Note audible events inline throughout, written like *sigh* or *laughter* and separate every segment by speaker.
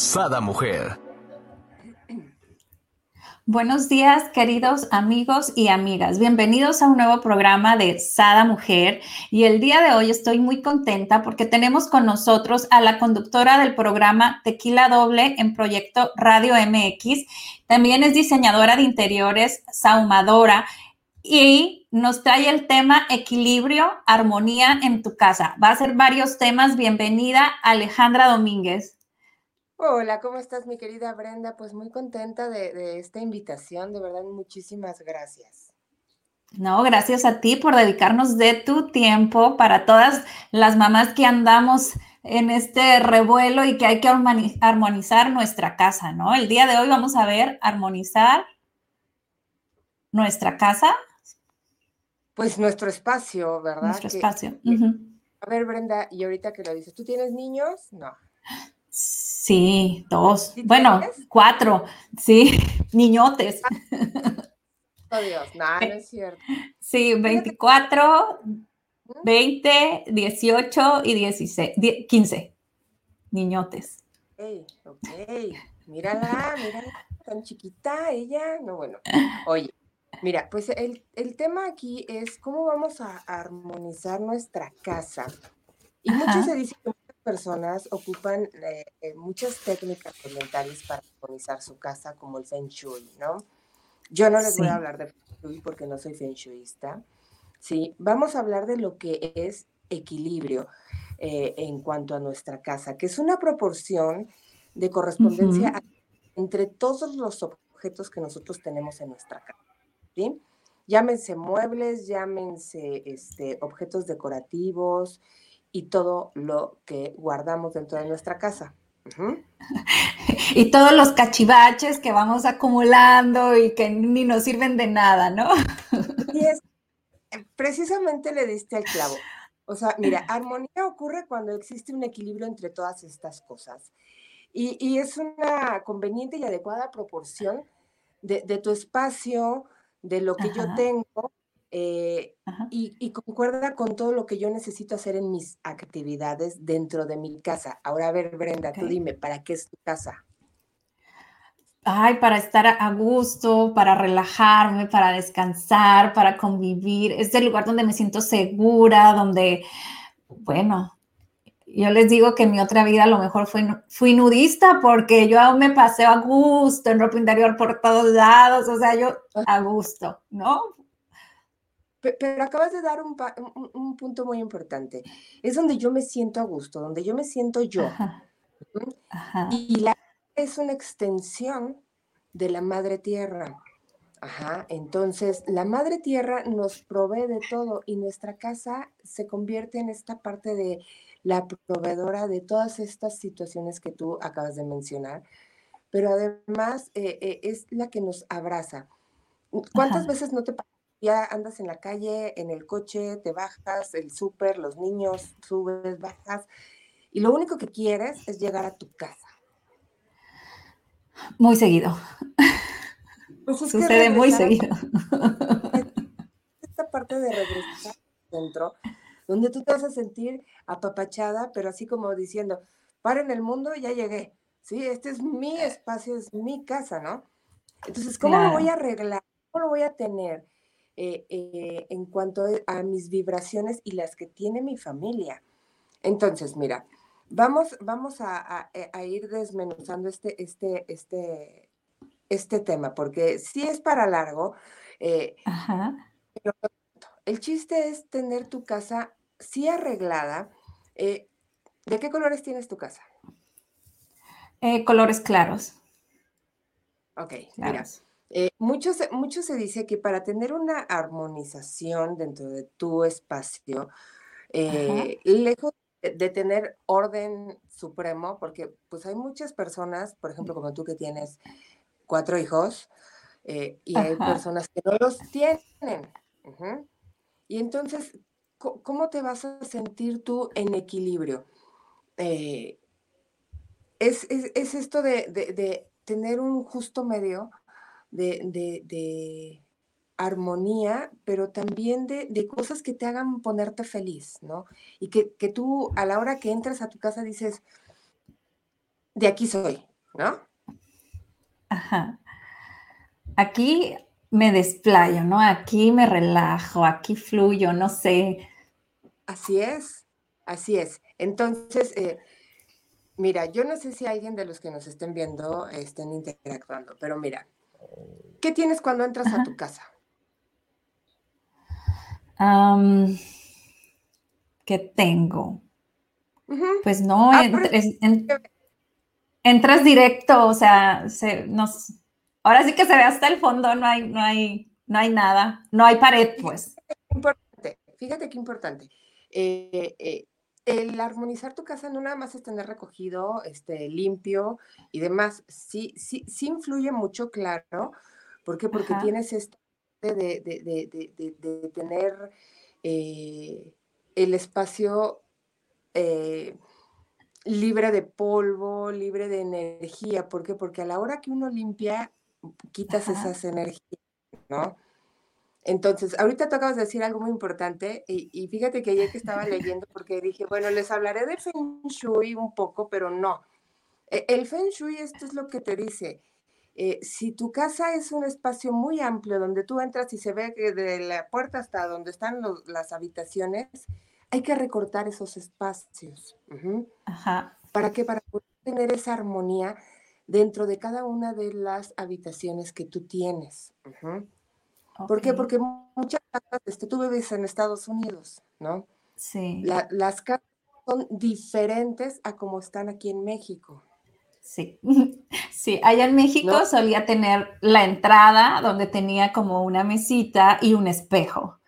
Speaker 1: Sada Mujer.
Speaker 2: Buenos días, queridos amigos y amigas. Bienvenidos a un nuevo programa de Sada Mujer. Y el día de hoy estoy muy contenta porque tenemos con nosotros a la conductora del programa Tequila Doble en Proyecto Radio MX. También es diseñadora de interiores, saumadora y nos trae el tema equilibrio, armonía en tu casa. Va a ser varios temas. Bienvenida, Alejandra Domínguez.
Speaker 3: Hola, ¿cómo estás, mi querida Brenda? Pues muy contenta de, esta invitación, de verdad, muchísimas gracias.
Speaker 2: No, gracias a ti por dedicarnos de tu tiempo para todas las mamás que andamos en este revuelo y que hay que armonizar nuestra casa, ¿no? El día de hoy vamos a ver armonizar nuestra casa.
Speaker 3: Pues nuestro espacio, ¿verdad?
Speaker 2: Nuestro espacio.
Speaker 3: A ver, Brenda, y ahorita que lo dices, ¿tú tienes niños? No.
Speaker 2: Sí, dos. bueno, cuatro. Sí, *laughs* niñotes.
Speaker 3: Oh Dios, no, no es cierto.
Speaker 2: Sí, 24, 20, 18 y 16, 15. Niñotes.
Speaker 3: Ok, ok. Mírala, mírala, tan chiquita ella. No, bueno. Oye, mira, pues el, el tema aquí es cómo vamos a armonizar nuestra casa. Y muchos se dicen que personas ocupan eh, eh, muchas técnicas orientales para armonizar su casa, como el Feng Shui, ¿no? Yo no les voy a hablar de Feng Shui porque no soy Feng Shuiista. Sí, vamos a hablar de lo que es equilibrio eh, en cuanto a nuestra casa, que es una proporción de correspondencia entre todos los objetos que nosotros tenemos en nuestra casa. ¿sí? Llámense muebles, llámense este, objetos decorativos, y todo lo que guardamos dentro de nuestra casa. *laughs*
Speaker 2: Y todos los cachivaches que vamos acumulando y que ni nos sirven de nada, ¿no?
Speaker 3: Y es, precisamente le diste al clavo. O sea, mira, *laughs* armonía ocurre cuando existe un equilibrio entre todas estas cosas. Y, es una conveniente y adecuada proporción de, tu espacio, de lo que yo tengo eh, y, concuerda con todo lo que yo necesito hacer en mis actividades dentro de mi casa. Ahora, a ver, Brenda, tú dime, ¿para qué es tu casa?
Speaker 2: Ay, para estar a gusto, para relajarme, para descansar, para convivir. Es el lugar donde me siento segura, donde, bueno, yo les digo que en mi otra vida a lo mejor fui, fui nudista porque yo me pasé a gusto en ropa interior por todos lados, o sea, yo a gusto, ¿no?
Speaker 3: Pero acabas de dar un, punto muy importante. Es donde yo me siento a gusto, donde yo me siento yo. Y la es una extensión de la madre tierra. Ajá. Entonces, la madre tierra nos provee de todo y nuestra casa se convierte en esta parte de la proveedora de todas estas situaciones que tú acabas de mencionar, pero además eh, eh, es la que nos abraza. ¿Cuántas veces no te ya andas en la calle, en el coche, te bajas, el súper, los niños, subes, bajas, y lo único que quieres es llegar a tu casa.
Speaker 2: Muy seguido. Pues Sucede muy seguido. *laughs*
Speaker 3: Esta parte de regresar dentro, donde tú te vas a sentir apapachada, pero así como diciendo, para en el mundo, ya llegué. Sí, este es mi espacio, es mi casa, ¿no? Entonces, ¿cómo lo voy a arreglar? ¿Cómo lo voy a tener? Eh, eh, en cuanto a mis vibraciones y las que tiene mi familia. Entonces, mira, vamos, vamos a, ir desmenuzando este, este, este, este tema, porque sí es para largo. Eh, el chiste es tener tu casa sí arreglada. ¿De qué colores tienes tu casa?
Speaker 2: colores claros.
Speaker 3: Ok, mira. Eh, mucho, se, dice que para tener una armonización dentro de tu espacio, eh, lejos de tener orden supremo, porque pues hay muchas personas, por ejemplo, como tú que tienes cuatro hijos, eh, y hay personas que no los tienen. Y entonces, ¿cómo te vas a sentir tú en equilibrio? Eh, es, esto de, tener un justo medio de, armonía, pero también de, cosas que te hagan ponerte feliz, ¿no? Y que, que, tú a la hora que entras a tu casa dices, de aquí soy, ¿no?
Speaker 2: Ajá. Aquí me desplayo, ¿no? Aquí me relajo, aquí fluyo, no sé.
Speaker 3: Así es, así es. Entonces, eh, mira, yo no sé si alguien de los que nos estén viendo estén interactuando, pero mira, ¿qué tienes cuando entras a tu casa?
Speaker 2: ¿Qué tengo? Pues no, ah, entras directo, o sea, se, nos, Ahora sí que se ve hasta el fondo, no hay, no hay, no hay nada, no hay pared, pues.
Speaker 3: Importante, fíjate qué importante. Eh, eh, el armonizar tu casa no nada más es tener recogido, este, limpio y demás. Sí, sí, sí influye mucho, claro. ¿Por qué? Porque tienes este de, de, tener eh, el espacio libre de polvo, libre de energía. ¿Por qué? Porque a la hora que uno limpia, quitas esas energías, ¿no? Entonces, ahorita tú acabas de decir algo muy importante y, fíjate que ayer que estaba leyendo, *laughs* porque dije, bueno, les hablaré de Feng Shui un poco, pero no. E, el Feng Shui, esto es lo que te dice. Eh, si tu casa es un espacio muy amplio donde tú entras y se ve que de la puerta hasta donde están las habitaciones, hay que recortar esos espacios. Ajá. ¿Para qué? Para poder tener esa armonía dentro de cada una de las habitaciones que tú tienes. ¿Por qué? Porque muchas casas, este, tú vives en Estados Unidos, ¿no? Sí. las casas son diferentes a como están aquí en México.
Speaker 2: Sí, *laughs* sí, allá en México solía tener la entrada donde tenía como una mesita y un espejo.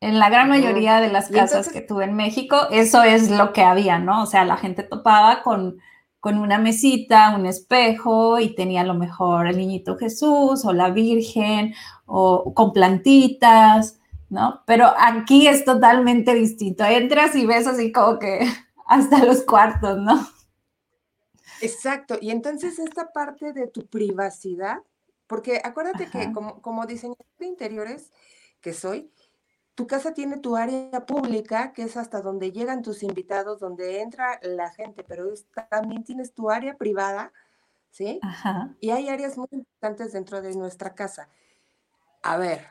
Speaker 2: En la gran mayoría de las casas que tuve en México, eso es lo que había, ¿no? O sea, la gente topaba con con una mesita, un espejo y tenía a lo mejor el niñito Jesús o la Virgen o con plantitas, ¿no? Pero aquí es totalmente distinto. Entras y ves así como que *laughs* hasta los cuartos, ¿no?
Speaker 3: Exacto. Y entonces esta parte de tu privacidad, porque acuérdate que como, como diseñador de interiores que soy, tu casa tiene tu área pública, que es hasta donde llegan tus invitados, donde entra la gente, pero también tienes tu área privada, ¿sí? Ajá. Y hay áreas muy importantes dentro de nuestra casa. A ver,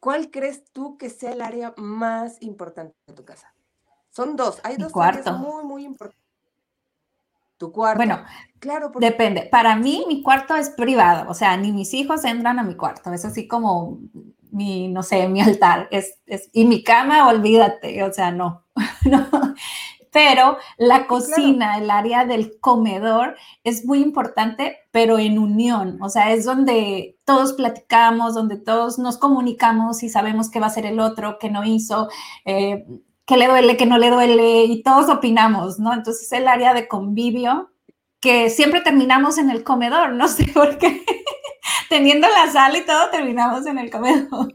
Speaker 3: ¿cuál crees tú que sea el área más importante de tu casa? Son dos, hay dos áreas muy, muy importantes.
Speaker 2: Tu cuarto. Bueno, claro. Depende. Para mí, mi cuarto es privado. O sea, ni mis hijos entran a mi cuarto. Es así como mi, no sé, mi altar. Es, y mi cama, olvídate. O sea, no. *laughs* Pero la cocina, el área del comedor es muy importante, pero en unión. O sea, es donde todos platicamos, donde todos nos comunicamos y sabemos qué va a ser el otro, qué no hizo. Eh, que le duele, que no le duele, y todos opinamos, ¿no? Entonces el área de convivio que siempre terminamos en el comedor, no sé *laughs* por qué, teniendo la sala y todo, terminamos en el comedor.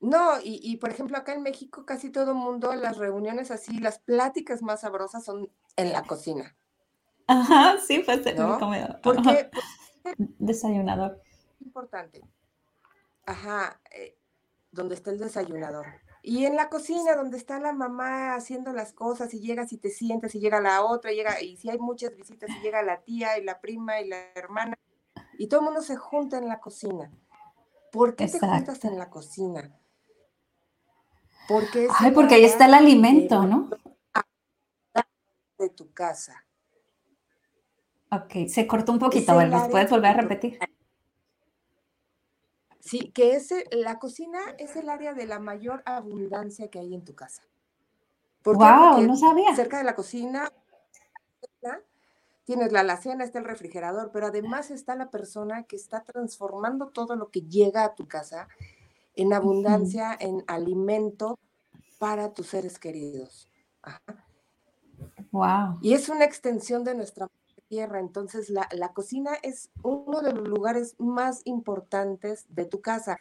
Speaker 3: No, y, por ejemplo acá en México casi todo el mundo, las reuniones así, las pláticas más sabrosas son en la cocina.
Speaker 2: Ajá, sí, pues en el comedor. Porque, desayunador.
Speaker 3: Importante. Ajá, eh, donde está el desayunador. Y en la cocina, donde está la mamá haciendo las cosas, y llegas y te sientas, y llega la otra, llega, y si hay muchas visitas, y llega la tía, y la prima, y la hermana, y todo el mundo se junta en la cocina. ¿Por qué te juntas en la cocina?
Speaker 2: Porque Ay, porque ahí está el alimento, ¿no?
Speaker 3: De tu casa.
Speaker 2: Ok, se cortó un poquito. ¿Puedes volver a repetir?
Speaker 3: Sí, que es la cocina es el área de la mayor abundancia que hay en tu casa.
Speaker 2: wow, no sabía.
Speaker 3: Cerca de la cocina tienes la alacena, está el refrigerador, pero además está la persona que está transformando todo lo que llega a tu casa en abundancia, en alimento para tus seres queridos.
Speaker 2: Wow.
Speaker 3: Y es una extensión de nuestra tierra, entonces la, cocina es uno de los lugares más importantes de tu casa.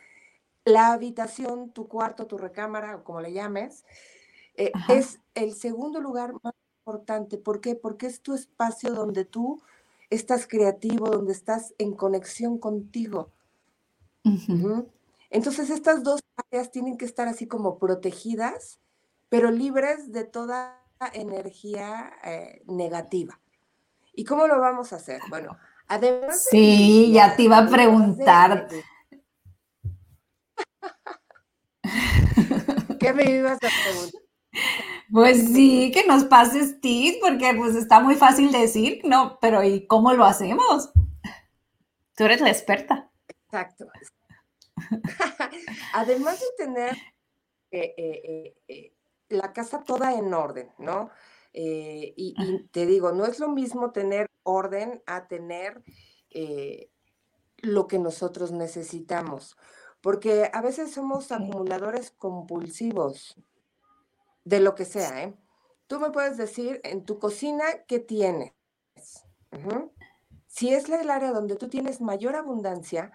Speaker 3: La habitación, tu cuarto, tu recámara, o como le llames, eh, es el segundo lugar más importante. ¿Por qué? Porque es tu espacio donde tú estás creativo, donde estás en conexión contigo. Entonces estas dos áreas tienen que estar así como protegidas, pero libres de toda energía eh, negativa. ¿Y cómo lo vamos a hacer? Bueno, además...
Speaker 2: Sí, ya te iba a preguntar.
Speaker 3: ¿Qué me ibas a preguntar?
Speaker 2: Pues sí, que nos pases tips, porque pues está muy fácil decir, ¿no? Pero ¿y cómo lo hacemos? Tú eres la experta.
Speaker 3: Exacto. *laughs* Además de tener eh, eh, eh, la casa toda en orden, ¿no? Y, te digo, no es lo mismo tener orden a tener lo que nosotros necesitamos, porque a veces somos acumuladores compulsivos de lo que sea, ¿eh? Tú me puedes decir en tu cocina qué tienes. Si es el área donde tú tienes mayor abundancia,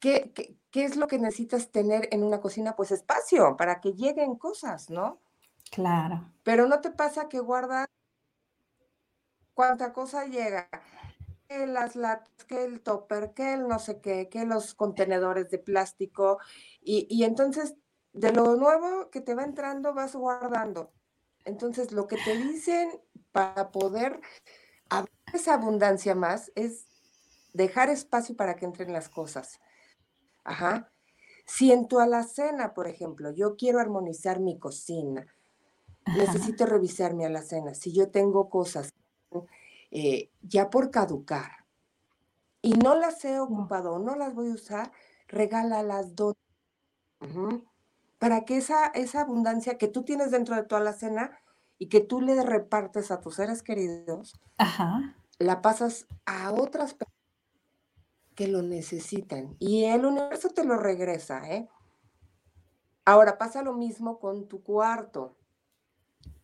Speaker 3: ¿qué, ¿qué, es lo que necesitas tener en una cocina? Pues espacio para que lleguen cosas, ¿no?
Speaker 2: Claro.
Speaker 3: Pero no te pasa que guardas cuánta cosa llega, que las latas, que el topper, que el no sé qué, que los contenedores de plástico, y, y entonces de lo nuevo que te va entrando vas guardando. Entonces, lo que te dicen para poder abrir esa abundancia más es dejar espacio para que entren las cosas. Ajá. Si en tu alacena, por ejemplo, yo quiero armonizar mi cocina, necesito revisar mi alacena. Si yo tengo cosas eh, ya por caducar y no las he ocupado o no las voy a usar, regálalas dos. Para que esa, esa abundancia que tú tienes dentro de toda la cena y que tú le repartes a tus seres queridos, la pasas a otras personas que lo necesitan y el universo te lo regresa, ¿eh? Ahora pasa lo mismo con tu cuarto.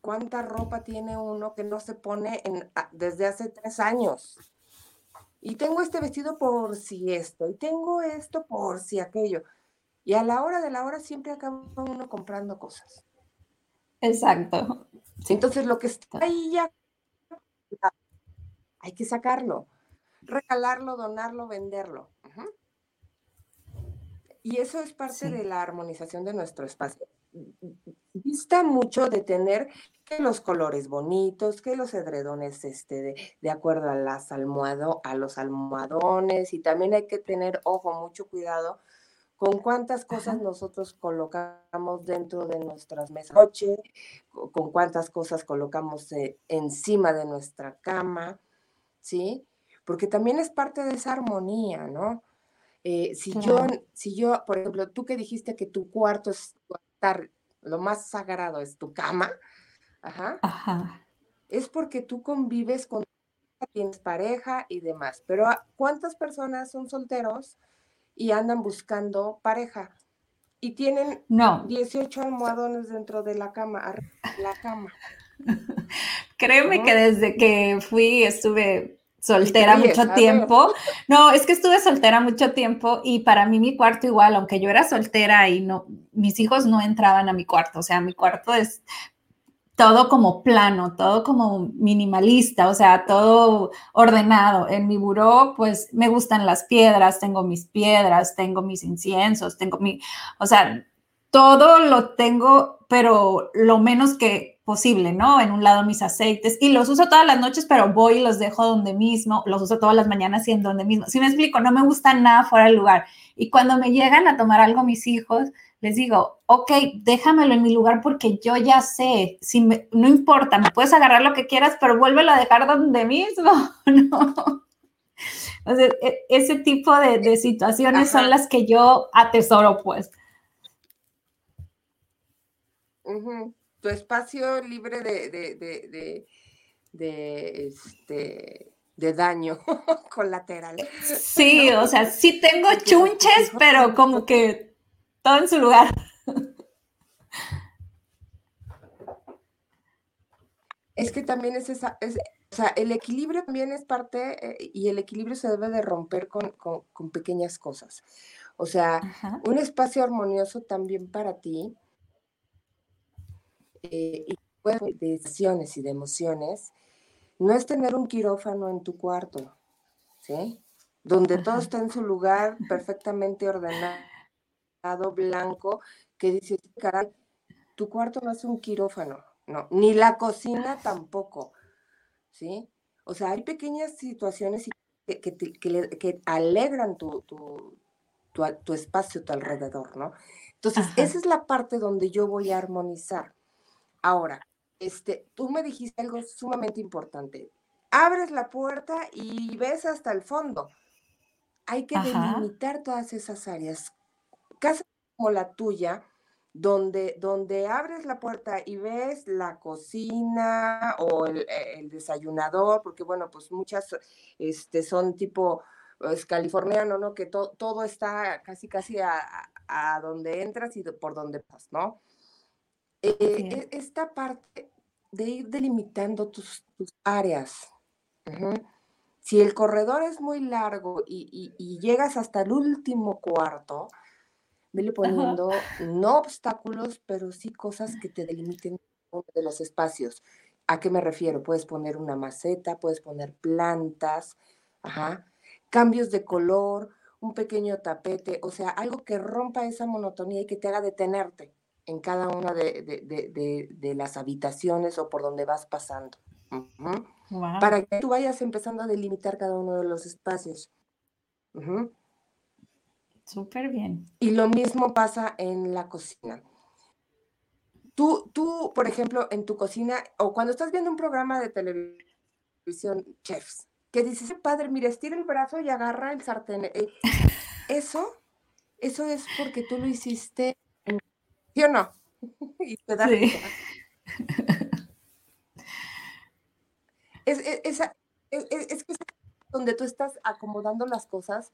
Speaker 3: ¿Cuánta ropa tiene uno que no se pone en, desde hace tres años? Y tengo este vestido por si esto, y tengo esto por si aquello. Y a la hora de la hora siempre acaba uno comprando cosas.
Speaker 2: Exacto.
Speaker 3: Entonces lo que está ahí ya hay que sacarlo, regalarlo, donarlo, venderlo. Y eso es parte de la armonización de nuestro espacio. Vista mucho de tener que los colores bonitos, que los edredones este, de, acuerdo a las almohado, a los almohadones, y también hay que tener, ojo, mucho cuidado con cuántas cosas nosotros colocamos dentro de nuestras mesas noche, con cuántas cosas colocamos eh, encima de nuestra cama, ¿sí? Porque también es parte de esa armonía, ¿no? Eh, si, yo, si yo, por ejemplo, tú que dijiste que tu cuarto es lo más sagrado es tu cama, ajá, es porque tú convives con, tienes pareja y demás, pero ¿cuántas personas son solteros? y andan buscando pareja. Y tienen no. 18 almohadones dentro de la cama, la cama. *laughs*
Speaker 2: Créeme que desde que fui estuve soltera mucho tiempo. No, es que estuve soltera mucho tiempo y para mí mi cuarto igual, aunque yo era soltera y no, mis hijos no entraban a mi cuarto, o sea, mi cuarto es todo como plano, todo como minimalista, o sea, todo ordenado. En mi buró, pues me gustan las piedras, tengo mis piedras, tengo mis inciensos, tengo mi, o sea, todo lo tengo, pero lo menos que posible, ¿no? En un lado mis aceites y los uso todas las noches, pero voy y los dejo donde mismo, los uso todas las mañanas y en donde mismo. Si me explico, no me gusta nada fuera del lugar. Y cuando me llegan a tomar algo mis hijos, les digo, ok, déjamelo en mi lugar porque yo ya sé, si no importa, me puedes agarrar lo que quieras, pero vuélvelo a dejar donde mismo, *laughs* ¿no? O sea, e, ese tipo de, situaciones son las que yo atesoro, pues.
Speaker 3: Tu espacio libre de, de, de, este, de daño *laughs* colateral.
Speaker 2: Sí, o sea, sí tengo chunches, pero como que todo en su lugar.
Speaker 3: Es que también es esa, o sea, el equilibrio también es parte eh, y el equilibrio se debe de romper con, pequeñas cosas. O sea, un espacio armonioso también para ti eh, y de decisiones y de emociones no es tener un quirófano en tu cuarto, ¿sí? Donde todo está en su lugar perfectamente ordenado, blanco, que dices, caray, tu cuarto no es un quirófano, no, ni la cocina tampoco, ¿sí? O sea, hay pequeñas situaciones que, que, alegran tu, tu, tu, espacio, tu alrededor, ¿no? Entonces, esa es la parte donde yo voy a armonizar. Ahora, este, tú me dijiste algo sumamente importante. Abres la puerta y ves hasta el fondo. Hay que delimitar todas esas áreas. Casas como la tuya, donde, donde abres la puerta y ves la cocina o el, desayunador, porque bueno, pues muchas este, son tipo es californiano, ¿no? Que todo está casi, casi a, a, donde entras y por donde pasas, ¿no? Eh, e, esta parte de ir delimitando tus, áreas. Si el corredor es muy largo y, llegas hasta el último cuarto, vele poniendo no obstáculos, pero sí cosas que te delimiten de los espacios. ¿A qué me refiero? Puedes poner una maceta, puedes poner plantas, cambios de color, un pequeño tapete, o sea, algo que rompa esa monotonía y que te haga detenerte en cada una de, las habitaciones o por donde vas pasando. Para que tú vayas empezando a delimitar cada uno de los espacios.
Speaker 2: Súper bien.
Speaker 3: Y lo mismo pasa en la cocina. Tú, tú, por ejemplo, en tu cocina o cuando estás viendo un programa de televisión, chefs, que dices, padre, mira, estira el brazo y agarra el sartén. Eh, eso, eso es porque tú lo hiciste ¿Sí o no? *laughs* y te da sí. Es, es, es, es, que es donde tú estás acomodando las cosas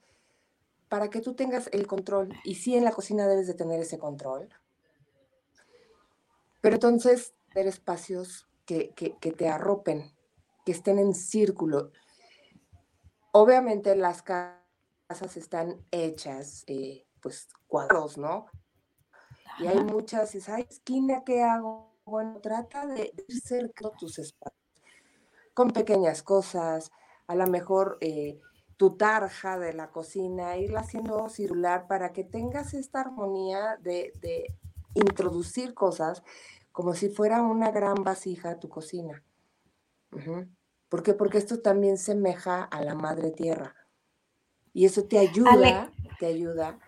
Speaker 3: para que tú tengas el control. Y sí, en la cocina debes de tener ese control. Pero entonces, tener espacios que, que, que te arropen, que estén en círculo. Obviamente las casas están hechas, eh, pues, cuadros, ¿no? Y hay muchas, esa esquina que hago? Bueno, trata de ir cerca de tus espacios, con pequeñas cosas, a lo mejor eh, tu tarja de la cocina, irla haciendo circular para que tengas esta armonía de, introducir cosas como si fuera una gran vasija tu cocina. ¿Por qué? Porque esto también semeja a la madre tierra. Y eso te ayuda, te ayuda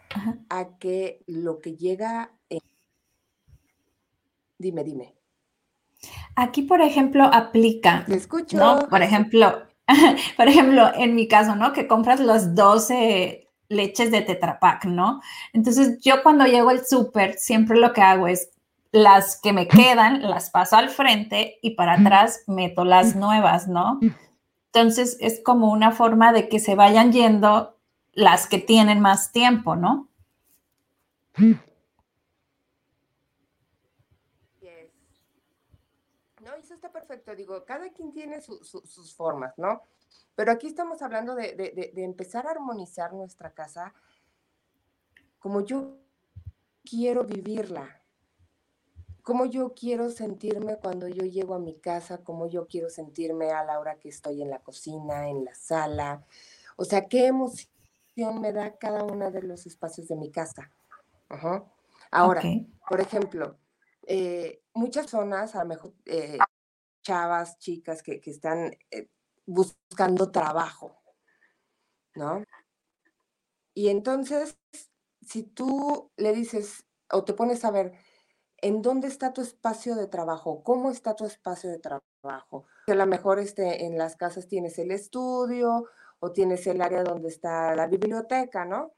Speaker 3: a que lo que llega Dime, dime.
Speaker 2: Aquí, por ejemplo, aplica.
Speaker 3: Te escucho.
Speaker 2: ¿no? Por ejemplo, *laughs* por ejemplo, en mi caso, ¿no? Que compras los 12 leches de Tetra Pak, ¿no? Entonces, yo cuando llego al súper, siempre lo que hago es las que me quedan, las paso al frente y para atrás meto las nuevas, ¿no? Entonces, es como una forma de que se vayan yendo las que tienen más tiempo, ¿no?
Speaker 3: perfecto, digo, cada quien tiene sus formas, ¿no? Pero aquí estamos hablando de, empezar a armonizar nuestra casa como yo quiero vivirla, como yo quiero sentirme cuando yo llego a mi casa, como yo quiero sentirme a la hora que estoy en la cocina, en la sala. O sea, qué emoción me da cada uno de los espacios de mi casa. Ahora, por ejemplo, eh, muchas zonas, a lo mejor eh, chavas, chicas que, están eh, buscando trabajo, ¿no? Y entonces, si tú le dices o te pones a ver, ¿en dónde está tu espacio de trabajo? ¿Cómo está tu espacio de trabajo? A lo mejor este, en las casas tienes el estudio o tienes el área donde está la biblioteca, ¿no?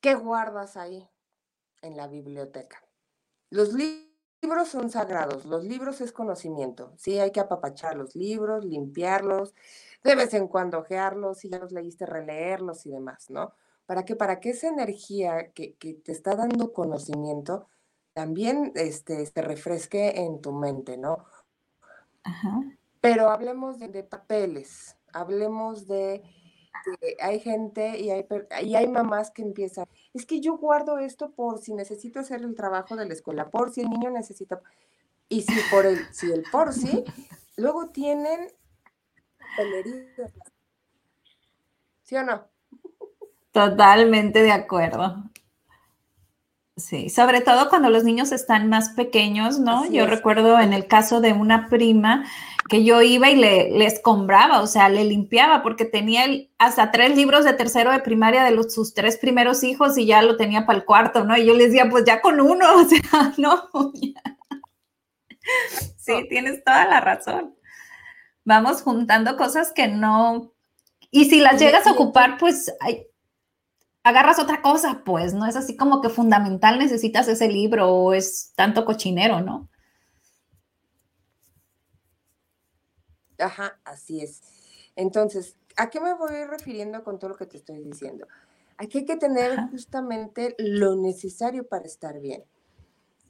Speaker 3: ¿Qué guardas ahí en la biblioteca? Los libros son sagrados, los libros es conocimiento, sí, hay que apapachar los libros, limpiarlos, de vez en cuando ojearlos, si ya los leíste, releerlos y demás, ¿no? ¿Para qué? Para que esa energía que, te está dando conocimiento también este, se refresque en tu mente, ¿no? Ajá. Pero hablemos de, papeles, hablemos de, hay gente y hay, y hay mamás que empiezan, es que yo guardo esto por si necesito hacer el trabajo de la escuela, por si el niño necesita, y si por el, si el por si, *laughs* luego tienen ¿Sí o no?
Speaker 2: Totalmente de acuerdo. Sí, sobre todo cuando los niños están más pequeños, ¿no? yo recuerdo en el caso de una prima que yo iba y le, le escombraba, o sea, le limpiaba porque tenía hasta tres libros de tercero de primaria de los, sus tres primeros hijos y ya lo tenía para el cuarto, ¿no? Y yo le decía, pues ya con uno, *laughs* o sea, no. Sí, tienes toda la razón. Vamos juntando cosas que no... Y si las llegas a ocupar, pues agarras otra cosa, pues, no es así como que fundamental necesitas ese libro o es tanto cochinero, ¿no?
Speaker 3: Ajá, así es. Entonces, ¿a qué me voy refiriendo con todo lo que te estoy diciendo? Aquí hay que tener justamente lo necesario para estar bien.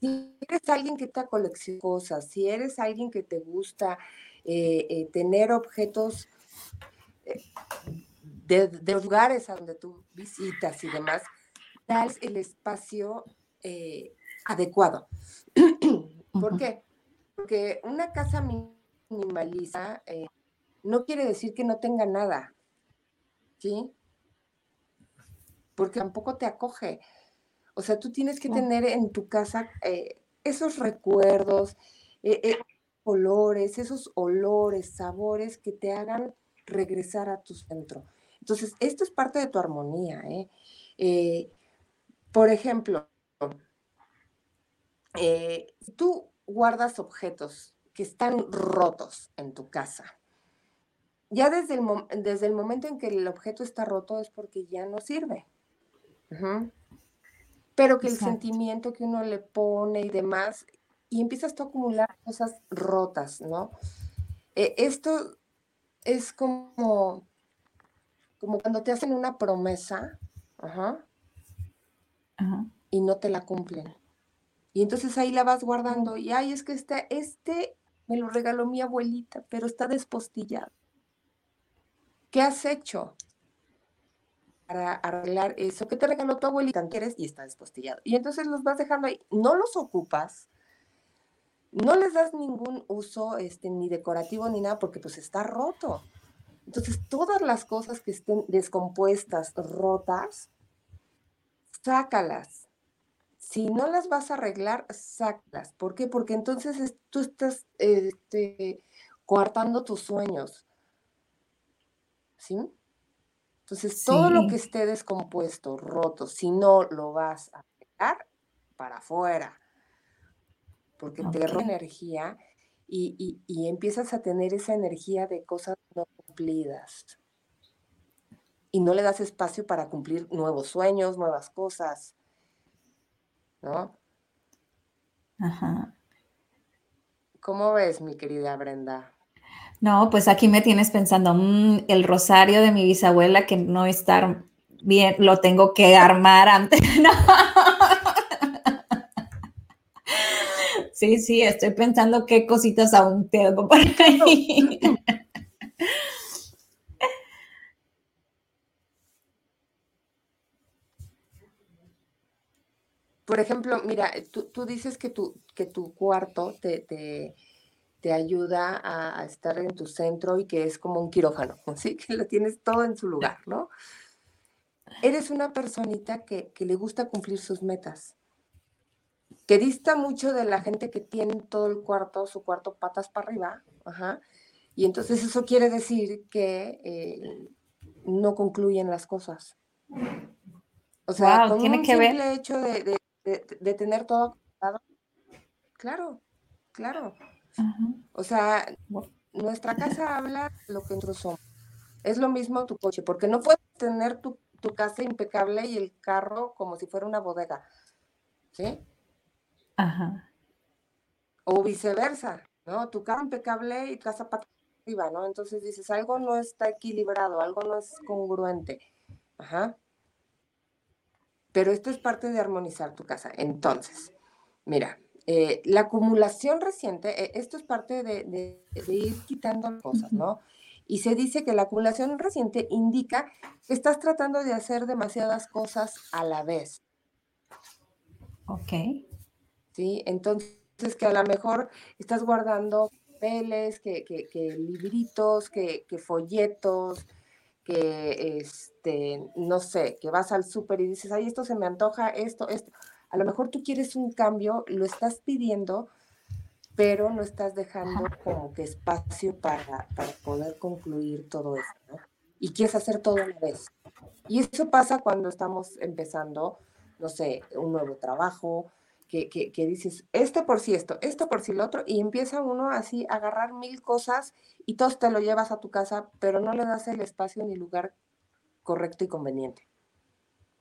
Speaker 3: Si eres alguien que te colecciona cosas, si eres alguien que te gusta eh, eh, tener objetos eh, de, lugares a donde tú visitas y demás, das el espacio adecuado. *clears throat* ¿Por qué? Porque una casa minimalista eh, no quiere decir que no tenga nada, ¿sí? Porque tampoco te acoge. O sea, tú tienes que tener en tu casa eh, esos recuerdos, colores, esos olores, sabores que te hagan regresar a tu centro. Entonces, esto es parte de tu armonía. ¿eh? Eh, por ejemplo, eh, si tú guardas objetos que están rotos en tu casa, ya desde el, desde el momento en que el objeto está roto es porque ya no sirve. Pero que el sentimiento que uno le pone y demás, y empiezas tú a acumular cosas rotas, ¿no? esto es como como cuando te hacen una promesa, y no te la cumplen. Y entonces ahí la vas guardando y, ay, es que este, este me lo regaló mi abuelita, pero está despostillado. ¿Qué has hecho para arreglar eso que te regaló tu abuelita? ¿Quieres? Y está despostillado. Y entonces los vas dejando ahí. No los ocupas, no les das ningún uso este, ni decorativo ni nada porque pues está roto. Entonces, todas las cosas que estén descompuestas, rotas, sácalas. Si no las vas a arreglar, sácalas. ¿Por qué? Porque entonces tú estás este, coartando tus sueños. ¿Sí? Entonces, todo lo que esté descompuesto, roto, si no lo vas a arreglar, para afuera. Porque te roba energía y, y, empiezas a tener esa energía de cosas no cumplidas. Y no le das espacio para cumplir nuevos sueños, nuevas cosas. ¿No? Ajá. ¿Cómo ves, mi querida Brenda?
Speaker 2: No, pues aquí me tienes pensando, mm, el rosario de mi bisabuela que no está bien, lo tengo que armar antes. *laughs* No. Sí, sí, estoy pensando qué cositas aún tengo por ahí. *laughs*
Speaker 3: Por ejemplo, mira, tú, dices que tu, que tu cuarto te, te, ayuda a, estar en tu centro y que es como un quirófano, *laughs* ¿sí? Que lo tienes todo en su lugar, ¿no? Eres una personita que, que le gusta cumplir sus metas que dista mucho de la gente que tiene todo el cuarto, su cuarto patas para arriba, ajá, y entonces eso quiere decir que eh, no concluyen las cosas. O sea, con ¿tiene un que simple ver? hecho de, de, tener todo claro, claro. O sea, nuestra casa habla lo que nosotros somos. Es lo mismo tu coche, porque no puedes tener tu, tu casa impecable y el carro como si fuera una bodega. ¿Sí? O viceversa, ¿no? Tu carro impecable y casa arriba, ¿no? Entonces dices, algo no está equilibrado, algo no es congruente. Ajá. Pero esto es parte de armonizar tu casa. Entonces, mira, eh, la acumulación reciente, eh, esto es parte de, ir quitando cosas, ¿no? Y se dice que la acumulación reciente indica que estás tratando de hacer demasiadas cosas a la vez.
Speaker 2: Ok.
Speaker 3: Sí, entonces que a lo mejor estás guardando papeles, que, libritos, que, que folletos, que, este, no sé, que vas al súper y dices, ay, esto se me antoja, esto, esto. A lo mejor tú quieres un cambio, lo estás pidiendo, pero no estás dejando como que espacio para, para poder concluir todo esto, ¿no? Y quieres hacer todo a la vez. Y eso pasa cuando estamos empezando, no sé, un nuevo trabajo, que, que, que, dices, este por si esto, esto por si lo otro, y empieza uno así a agarrar mil cosas y todo te lo llevas a tu casa, pero no le das el espacio ni lugar correcto y conveniente.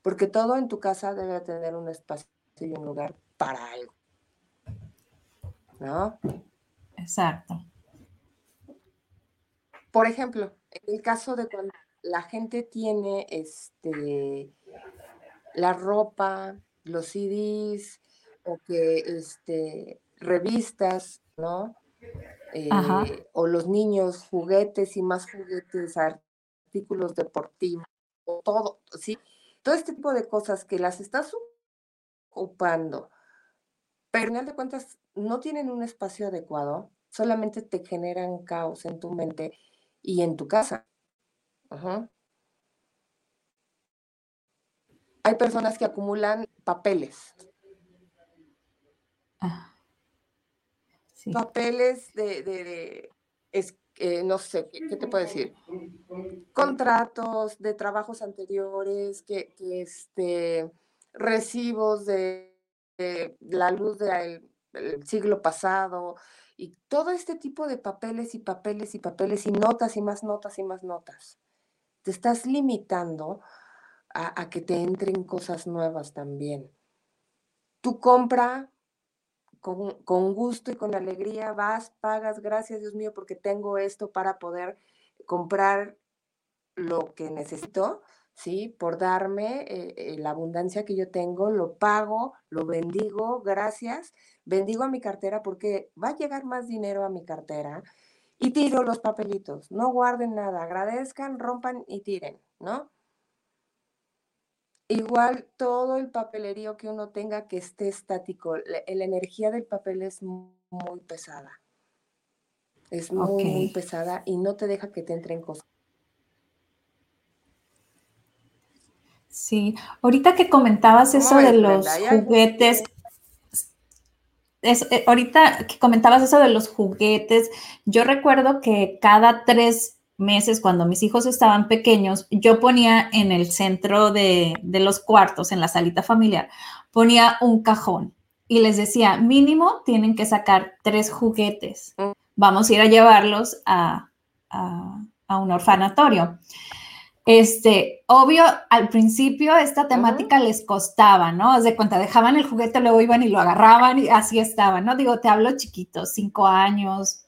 Speaker 3: Porque todo en tu casa debe tener un espacio y un lugar para algo. ¿No?
Speaker 2: Exacto.
Speaker 3: Por ejemplo, en el caso de cuando la gente tiene este la ropa, los CDs, o que este, revistas, ¿no? Eh, o los niños, juguetes y más juguetes, artículos deportivos, o todo, ¿sí? Todo este tipo de cosas que las estás ocupando, pero al final de cuentas no tienen un espacio adecuado, solamente te generan caos en tu mente y en tu casa. Hay personas que acumulan papeles, Papeles de, eh, no sé, ¿qué, te puedo decir? Contratos de trabajos anteriores, que, este, recibos de, la luz del, siglo pasado, y todo este tipo de papeles y papeles y papeles y notas y más notas y más notas. Te estás limitando a, a que te entren cosas nuevas también. Tu compra con, gusto y con alegría vas, pagas, gracias Dios mío, porque tengo esto para poder comprar lo que necesito, ¿sí? Por darme eh, eh, la abundancia que yo tengo, lo pago, lo bendigo, gracias, bendigo a mi cartera porque va a llegar más dinero a mi cartera y tiro los papelitos, no guarden nada, agradezcan, rompan y tiren, ¿no? Igual todo el papelerío que uno tenga que esté estático, la, energía del papel es muy pesada. Es muy, pesada y no te deja que te entren cosas.
Speaker 2: Sí, ahorita que comentabas eso de los juguetes, eh, ahorita que comentabas eso de los juguetes, yo recuerdo que cada tres meses, cuando mis hijos estaban pequeños, yo ponía en el centro de, los cuartos, en la salita familiar, ponía un cajón y les decía, mínimo tienen que sacar tres juguetes. Mm. Vamos a ir a llevarlos a, un orfanatorio. Este, obvio, al principio esta temática les costaba, ¿no? Haz de cuenta, dejaban el juguete, luego iban y lo agarraban y así estaban, ¿no? Digo, te hablo chiquitos, cinco años,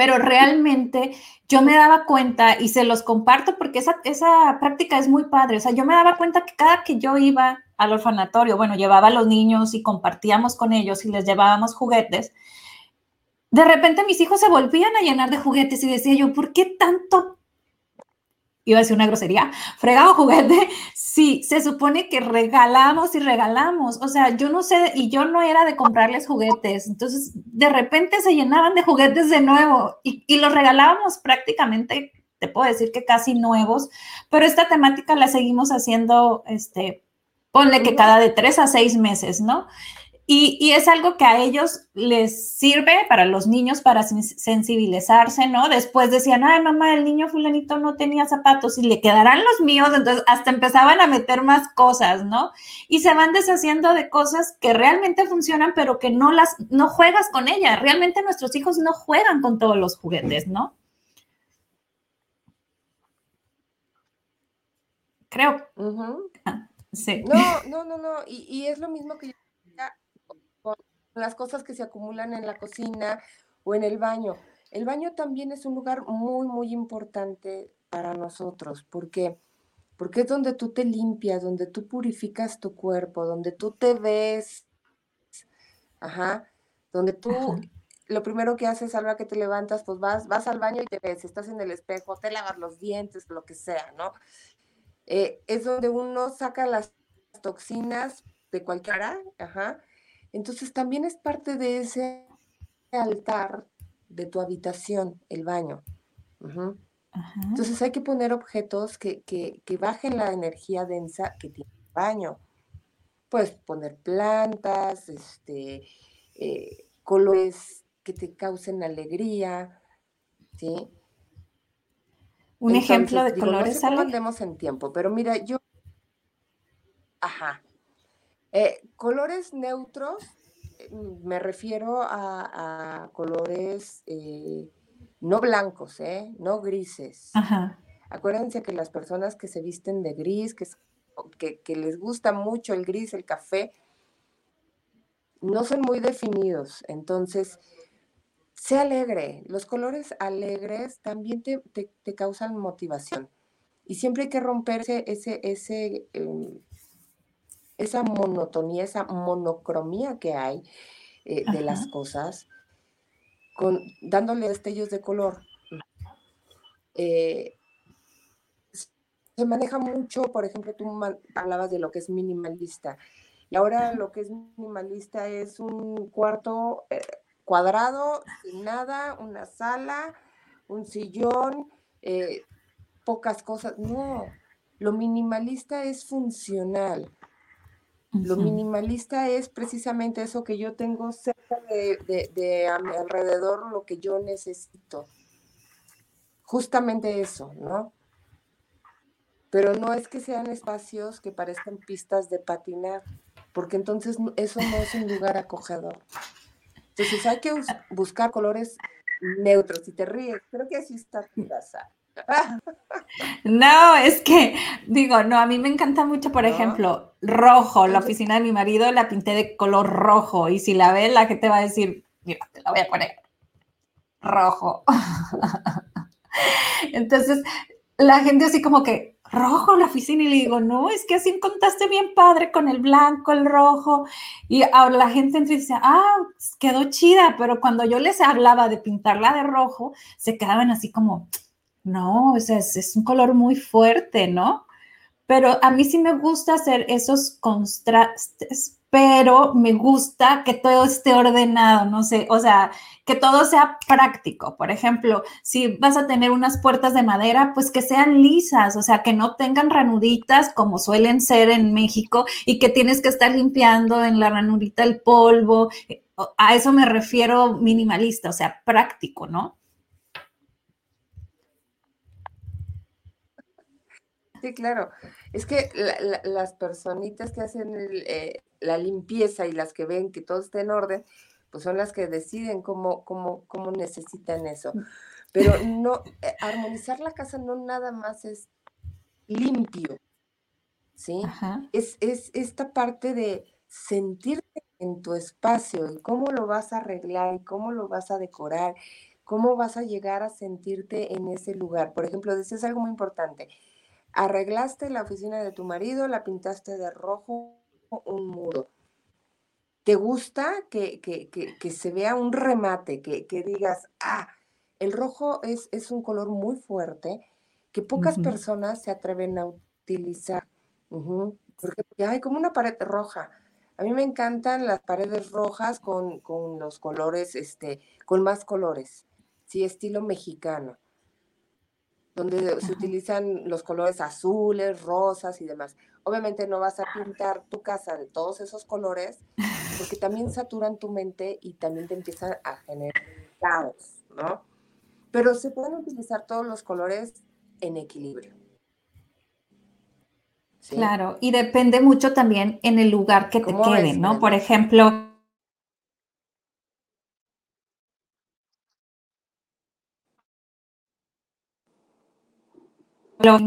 Speaker 2: pero realmente yo me daba cuenta y se los comparto porque esa, esa práctica es muy padre. O sea, yo me daba cuenta que cada que yo iba al orfanatorio, bueno, llevaba a los niños y compartíamos con ellos y les llevábamos juguetes, de repente mis hijos se volvían a llenar de juguetes y decía yo, ¿por qué tanto iba a decir una grosería, fregado juguete, *laughs* sí, se supone que regalamos y regalamos, o sea, yo no sé, y yo no era de comprarles juguetes, entonces de repente se llenaban de juguetes de nuevo y, y los regalábamos prácticamente, te puedo decir que casi nuevos, pero esta temática la seguimos haciendo, este, ponle que cada de tres a seis meses, ¿no? Y, es algo que a ellos les sirve para los niños para sensibilizarse, ¿no? Después decían, ay, mamá, el niño fulanito no tenía zapatos y le quedarán los míos, entonces hasta empezaban a meter más cosas, ¿no? Y se van deshaciendo de cosas que realmente funcionan, pero que no las, no juegas con ellas. Realmente nuestros hijos no juegan con todos los juguetes, ¿no? Creo.
Speaker 3: Ah, sí. No, no, no, no. Y, y es lo mismo que yo las cosas que se acumulan en la cocina o en el baño. el baño también es un lugar muy, muy importante para nosotros, porque porque es donde tú te limpias, donde tú purificas tu cuerpo, donde tú te ves, ajá, donde tú lo primero que haces a la que te levantas, pues vas, vas al baño y te ves, estás en el espejo, te lavas los dientes, lo que sea, ¿no? Eh, es donde uno saca las toxinas de cualquier ajá. Entonces también es parte de ese altar de tu habitación, el baño. Entonces hay que poner objetos que, bajen la energía densa que tiene el baño. Puedes poner plantas, este, eh, colores que te causen alegría, ¿sí?
Speaker 2: Un ejemplo de colores.
Speaker 3: No andemos en tiempo, pero mira, yo. Ajá. Eh, colores neutros, eh, me refiero a, colores no blancos, ¿eh? no grises. Acuérdense que las personas que se visten de gris, que, que, les gusta mucho el gris, el café, no son muy definidos. Entonces, sé alegre. Los colores alegres también te, causan motivación. Y siempre hay que romperse ese, ese, em, esa monotonía, esa monocromía que hay eh, de las cosas dándole destellos de color. Eh, se maneja mucho, por ejemplo, tú hablabas de lo que es minimalista. Y ahora lo que es minimalista es un cuarto eh, cuadrado, sin nada, una sala, un sillón, eh, pocas cosas. No, lo minimalista es funcional. Lo minimalista es precisamente eso que yo tengo cerca de, a mi alrededor, lo que yo necesito. Justamente eso, ¿no? Pero no es que sean espacios que parezcan pistas de patinar, porque entonces eso no es un lugar acogedor. Entonces hay que buscar colores neutros. Si te ríes, creo que así está tu casa. *laughs*
Speaker 2: No, es que, digo, no, a mí me encanta mucho, por ejemplo, rojo. La oficina de mi marido la pinté de color rojo y si la ve, la gente va a decir, mira, te la voy a poner rojo. *laughs* Entonces, la gente así como que, rojo la oficina y le digo, no, es que así contaste bien padre con el blanco, el rojo. Y ahora la gente entonces dice, ah, quedó chida, pero cuando yo les hablaba de pintarla de rojo, se quedaban así como, no, o sea, es, un color muy fuerte, ¿no? Pero a mí sí me gusta hacer esos contrastes, pero me gusta que todo esté ordenado, no sé, o sea, que todo sea práctico. Por ejemplo, si vas a tener unas puertas de madera, pues que sean lisas, o sea, que no tengan ranuditas como suelen ser en México y que tienes que estar limpiando en la ranurita el polvo. A eso me refiero minimalista, o sea, práctico, ¿no?
Speaker 3: Sí, claro. Es que las personitas que hacen eh, la limpieza y las que ven que todo está en orden, pues son las que deciden cómo, cómo, cómo necesitan eso. Mm. Pero *laughs* no, eh, armonizar la casa no nada más es limpio, ¿sí? Es, es esta parte de sentirte en tu espacio y cómo lo vas a arreglar y cómo lo vas a decorar, cómo vas a llegar a sentirte en ese lugar. Por ejemplo, es algo muy importante Arreglaste la oficina de tu marido, la pintaste de rojo un muro. ¿Te gusta que, se vea un remate, que, digas, ah, el rojo es, es, un color muy fuerte que pocas personas se atreven a utilizar? porque, hay como una pared roja. A mí me encantan las paredes rojas con, con los colores, este, con más colores, sí, estilo mexicano donde se utilizan los colores azules, rosas y demás. Obviamente no vas a pintar tu casa de todos esos colores, porque también *laughs* saturan tu mente y también te empiezan a generar caos, ¿no? Pero se pueden utilizar todos los colores en equilibrio.
Speaker 2: Claro, y depende mucho también en el lugar que te quede, ¿no? Por ejemplo, ¿Lo?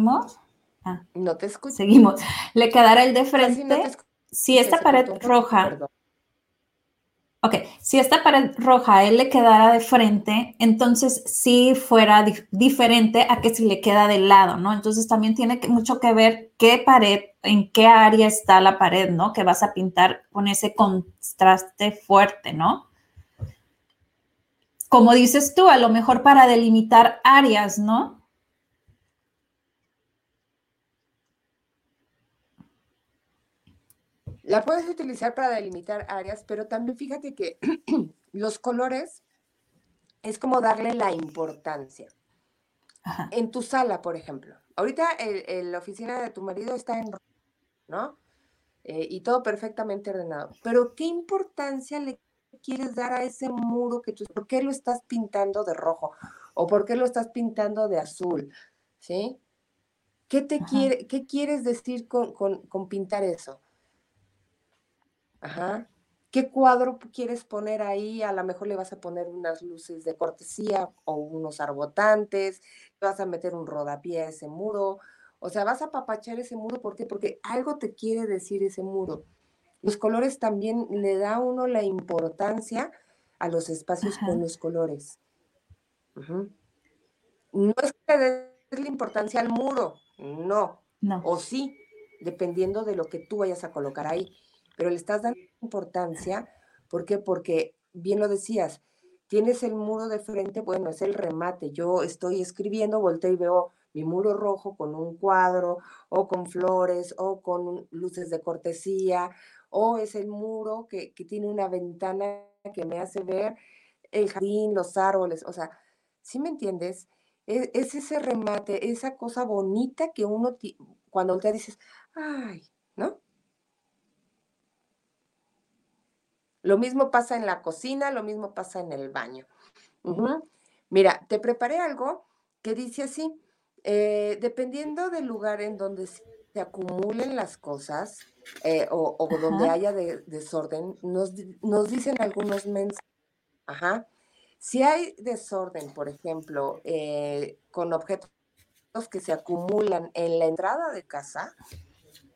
Speaker 3: Ah, no te escucho.
Speaker 2: Seguimos. Le quedará el de frente. si esta pared roja. Ok, si esta pared roja a él le quedara de frente, entonces sí fuera diferente a que si le queda de lado, ¿no? Entonces también tiene mucho que ver qué pared, en qué área está la pared, ¿no? Que vas a pintar con ese contraste fuerte, ¿no? Como dices tú, a lo mejor para delimitar áreas, ¿no?
Speaker 3: La puedes utilizar para delimitar áreas, pero también fíjate que *clears throat* los colores es como darle la importancia. En tu sala, por ejemplo. Ahorita la oficina de tu marido está en ¿no? Eh, y todo perfectamente ordenado. Pero ¿qué importancia le quieres dar a ese muro que tú, por qué lo estás pintando de rojo o por qué lo estás pintando de azul? ¿Sí? ¿Qué te quiere, qué quieres decir con, con pintar eso? Ajá. ¿Qué cuadro quieres poner ahí? A lo mejor le vas a poner unas luces de cortesía o unos arbotantes, vas a meter un rodapié a ese muro, o sea, vas a papachar ese muro, ¿por qué? Porque algo te quiere decir ese muro. Los colores también le da a uno la importancia a los espacios con los colores. No es que le des la importancia al muro, no. no. O sí, dependiendo de lo que tú vayas a colocar ahí pero le estás dando importancia, ¿por qué? Porque, bien lo decías, tienes el muro de frente, bueno, es el remate. Yo estoy escribiendo, volteo y veo mi muro rojo con un cuadro o con flores o con luces de cortesía o es el muro que, tiene una ventana que me hace ver el jardín, los árboles, o sea, ¿sí me entiendes? Es, es ese remate, esa cosa bonita que uno, cuando te dices, ay, ¿no? Lo mismo pasa en la cocina, lo mismo pasa en el baño. Mira, te preparé algo que dice así, eh, dependiendo del lugar en donde se acumulen las cosas eh, o, donde haya desorden, nos, dicen algunos mensajes. Ajá. Si hay desorden, por ejemplo, eh, con objetos que se acumulan en la entrada de casa,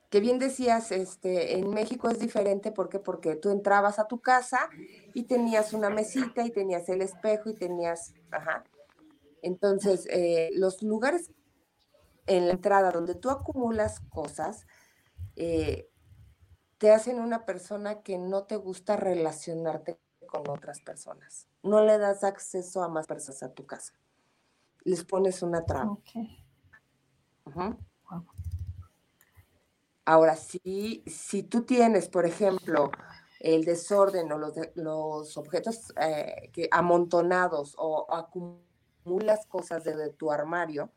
Speaker 3: que bien decías, este, en México es diferente, ¿por qué? Porque tú entrabas a tu casa y tenías una mesita y tenías el espejo y tenías, ajá. Entonces, eh, los lugares en la entrada donde tú acumulas cosas, eh, te hacen una persona que no te gusta relacionarte con otras personas. No le das acceso a más personas a tu casa. Les pones una traba. Okay. Ahora, si, si tú tienes, por ejemplo, el desorden o los, los objetos eh, que amontonados o acumulas cosas de, tu armario,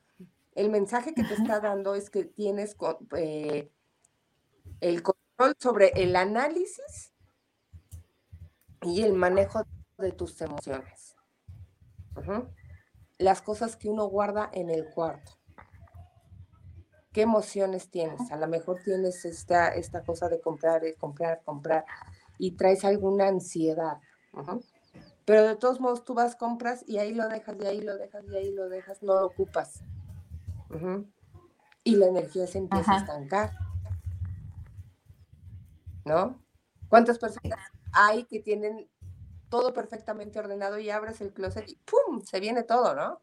Speaker 3: el mensaje que te está dando es que tienes eh, el control sobre el análisis y el manejo de tus emociones. Las cosas que uno guarda en el cuarto qué emociones tienes. A lo mejor tienes esta, esta cosa de comprar, comprar, comprar y traes alguna ansiedad. Pero de todos modos tú vas, compras y ahí lo dejas, y ahí lo dejas, y ahí lo dejas, no lo ocupas. Y la energía se empieza a estancar. ¿No? ¿Cuántas personas hay que tienen todo perfectamente ordenado y abres el closet y ¡pum! Se viene todo, ¿no?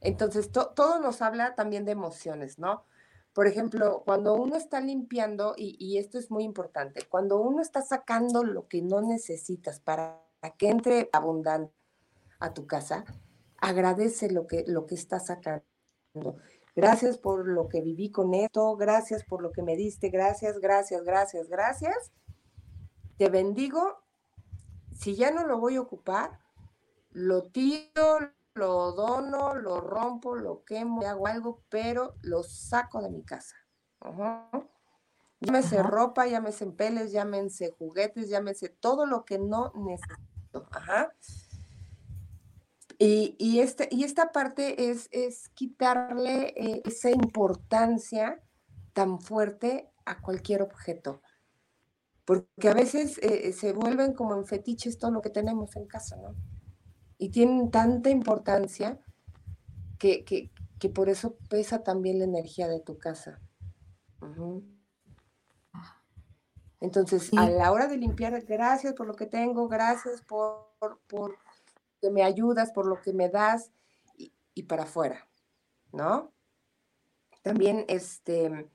Speaker 3: Entonces, todo nos habla también de emociones, ¿no? Por ejemplo, cuando uno está limpiando, y, esto es muy importante, cuando uno está sacando lo que no necesitas para que entre abundante a tu casa, agradece lo que, lo que estás sacando. Gracias por lo que viví con esto, gracias por lo que me diste, gracias, gracias, gracias, gracias. Te bendigo. Si ya no lo voy a ocupar, lo tiro, lo dono, lo rompo, lo quemo, hago algo, pero lo saco de mi casa. Llámese ropa, llámese peles, llámense juguetes, llámese todo lo que no necesito. Y, este, y esta parte es, es quitarle eh, esa importancia tan fuerte a cualquier objeto. Porque a veces eh, se vuelven como en fetiches todo lo que tenemos en casa, ¿no? Y tienen tanta importancia que, por eso pesa también la energía de tu casa. Entonces, a la hora de limpiar, gracias por lo que tengo, gracias por, por, que me ayudas, por lo que me das y, para afuera, ¿no? También, este,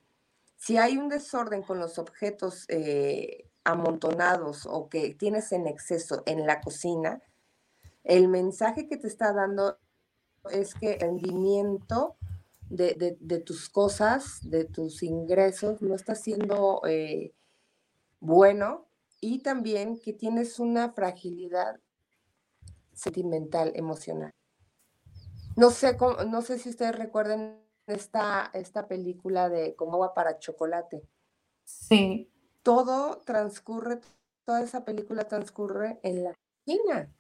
Speaker 3: si hay un desorden con los objetos eh, amontonados o que tienes en exceso en la cocina, el mensaje que te está dando es que el rendimiento de, tus cosas, de tus ingresos, no está siendo eh, bueno y también que tienes una fragilidad sentimental, emocional. No sé, no sé si ustedes recuerden esta, esta película de Como agua para chocolate.
Speaker 2: Sí.
Speaker 3: Todo transcurre, toda esa película transcurre en la cocina.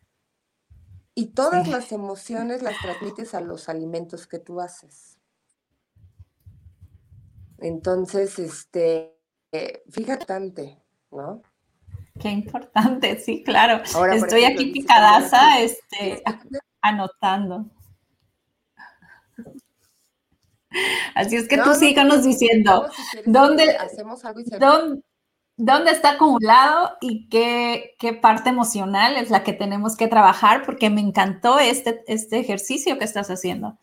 Speaker 3: Y todas las emociones las transmites a los alimentos que tú haces. Entonces, este, eh, fíjate, ¿no?
Speaker 2: Qué importante, sí, claro. Estoy aquí picadaza, este, *laughs* anotando. Así es que tú síganos diciendo dónde, hacemos algo y dónde, dónde está acumulado y qué, qué, parte emocional es la que tenemos que trabajar, porque me encantó este, este ejercicio que estás haciendo.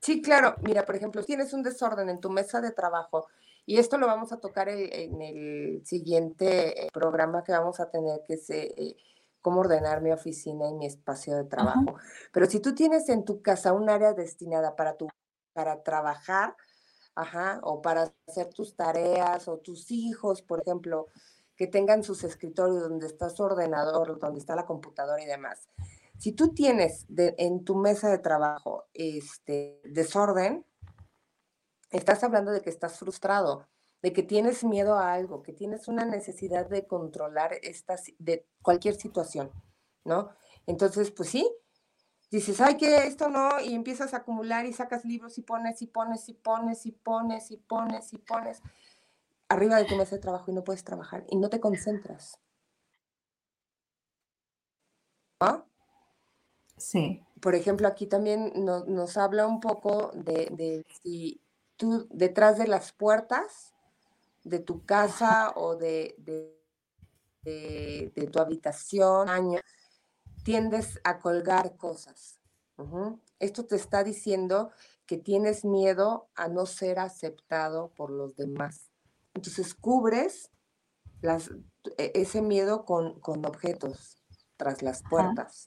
Speaker 3: Sí, claro. Mira, por ejemplo, tienes un desorden en tu mesa de trabajo y esto lo vamos a tocar en el siguiente eh, programa que vamos a tener, que es eh, cómo ordenar mi oficina y mi espacio de trabajo. Pero si tú tienes en tu casa un área destinada para, tu, para trabajar, Ajá, o para hacer tus tareas o tus hijos, por ejemplo, que tengan sus escritorios donde está su ordenador, donde está la computadora y demás. Si tú tienes en tu mesa de trabajo este desorden, estás hablando de que estás frustrado, de que tienes miedo a algo, que tienes una necesidad de controlar estas, de cualquier situación, ¿no? Entonces, pues sí, dices, ay, que esto no, y empiezas a acumular y sacas libros y pones y pones y pones y pones y pones y pones arriba de tu mesa de trabajo y no puedes trabajar y no te concentras.
Speaker 2: ¿Ah? Sí.
Speaker 3: Por ejemplo, aquí también nos habla un poco de, si tú detrás de las puertas de tu casa o de, de, tu habitación, años, tiendes a colgar cosas. Esto te está diciendo que tienes miedo a no ser aceptado por los demás. Entonces cubres las, e, ese miedo con, objetos tras las puertas.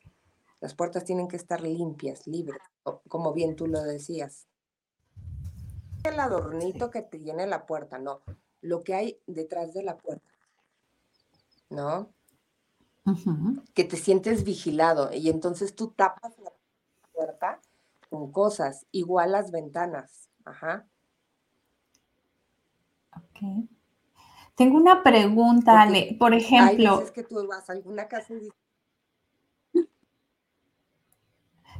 Speaker 3: Las puertas tienen que estar limpias, libres, como bien tú lo decías. El adornito que te llene la puerta, no. Lo que hay detrás de la puerta. ¿No? Que te sientes vigilado y entonces tú tapas la puerta con cosas, igual las ventanas. Ajá.
Speaker 2: Ok. Tengo una pregunta, Ale. Por ejemplo.
Speaker 3: que tú vas a alguna casa y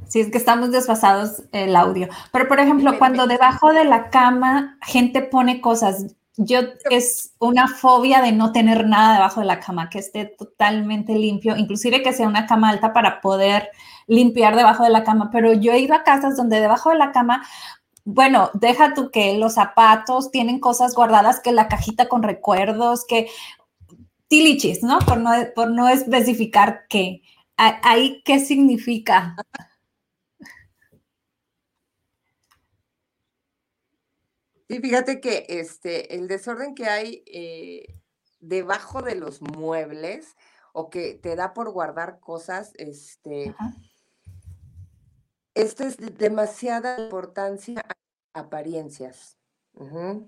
Speaker 2: Sí, es que estamos desfasados el audio. Pero, por ejemplo, cuando debajo de la cama gente pone cosas, yo es una fobia de no tener nada debajo de la cama, que esté totalmente limpio, inclusive que sea una cama alta para poder limpiar debajo de la cama, pero yo he ido a casas donde debajo de la cama, bueno, deja tú que los zapatos tienen cosas guardadas, que la cajita con recuerdos, que tilichis, ¿no? Por no, por no especificar qué. Ahí, ¿qué significa?
Speaker 3: Sí, fíjate que este, el desorden que hay eh, debajo de los muebles o que te da por guardar cosas, este, esto es de demasiada importancia a apariencias. Mm.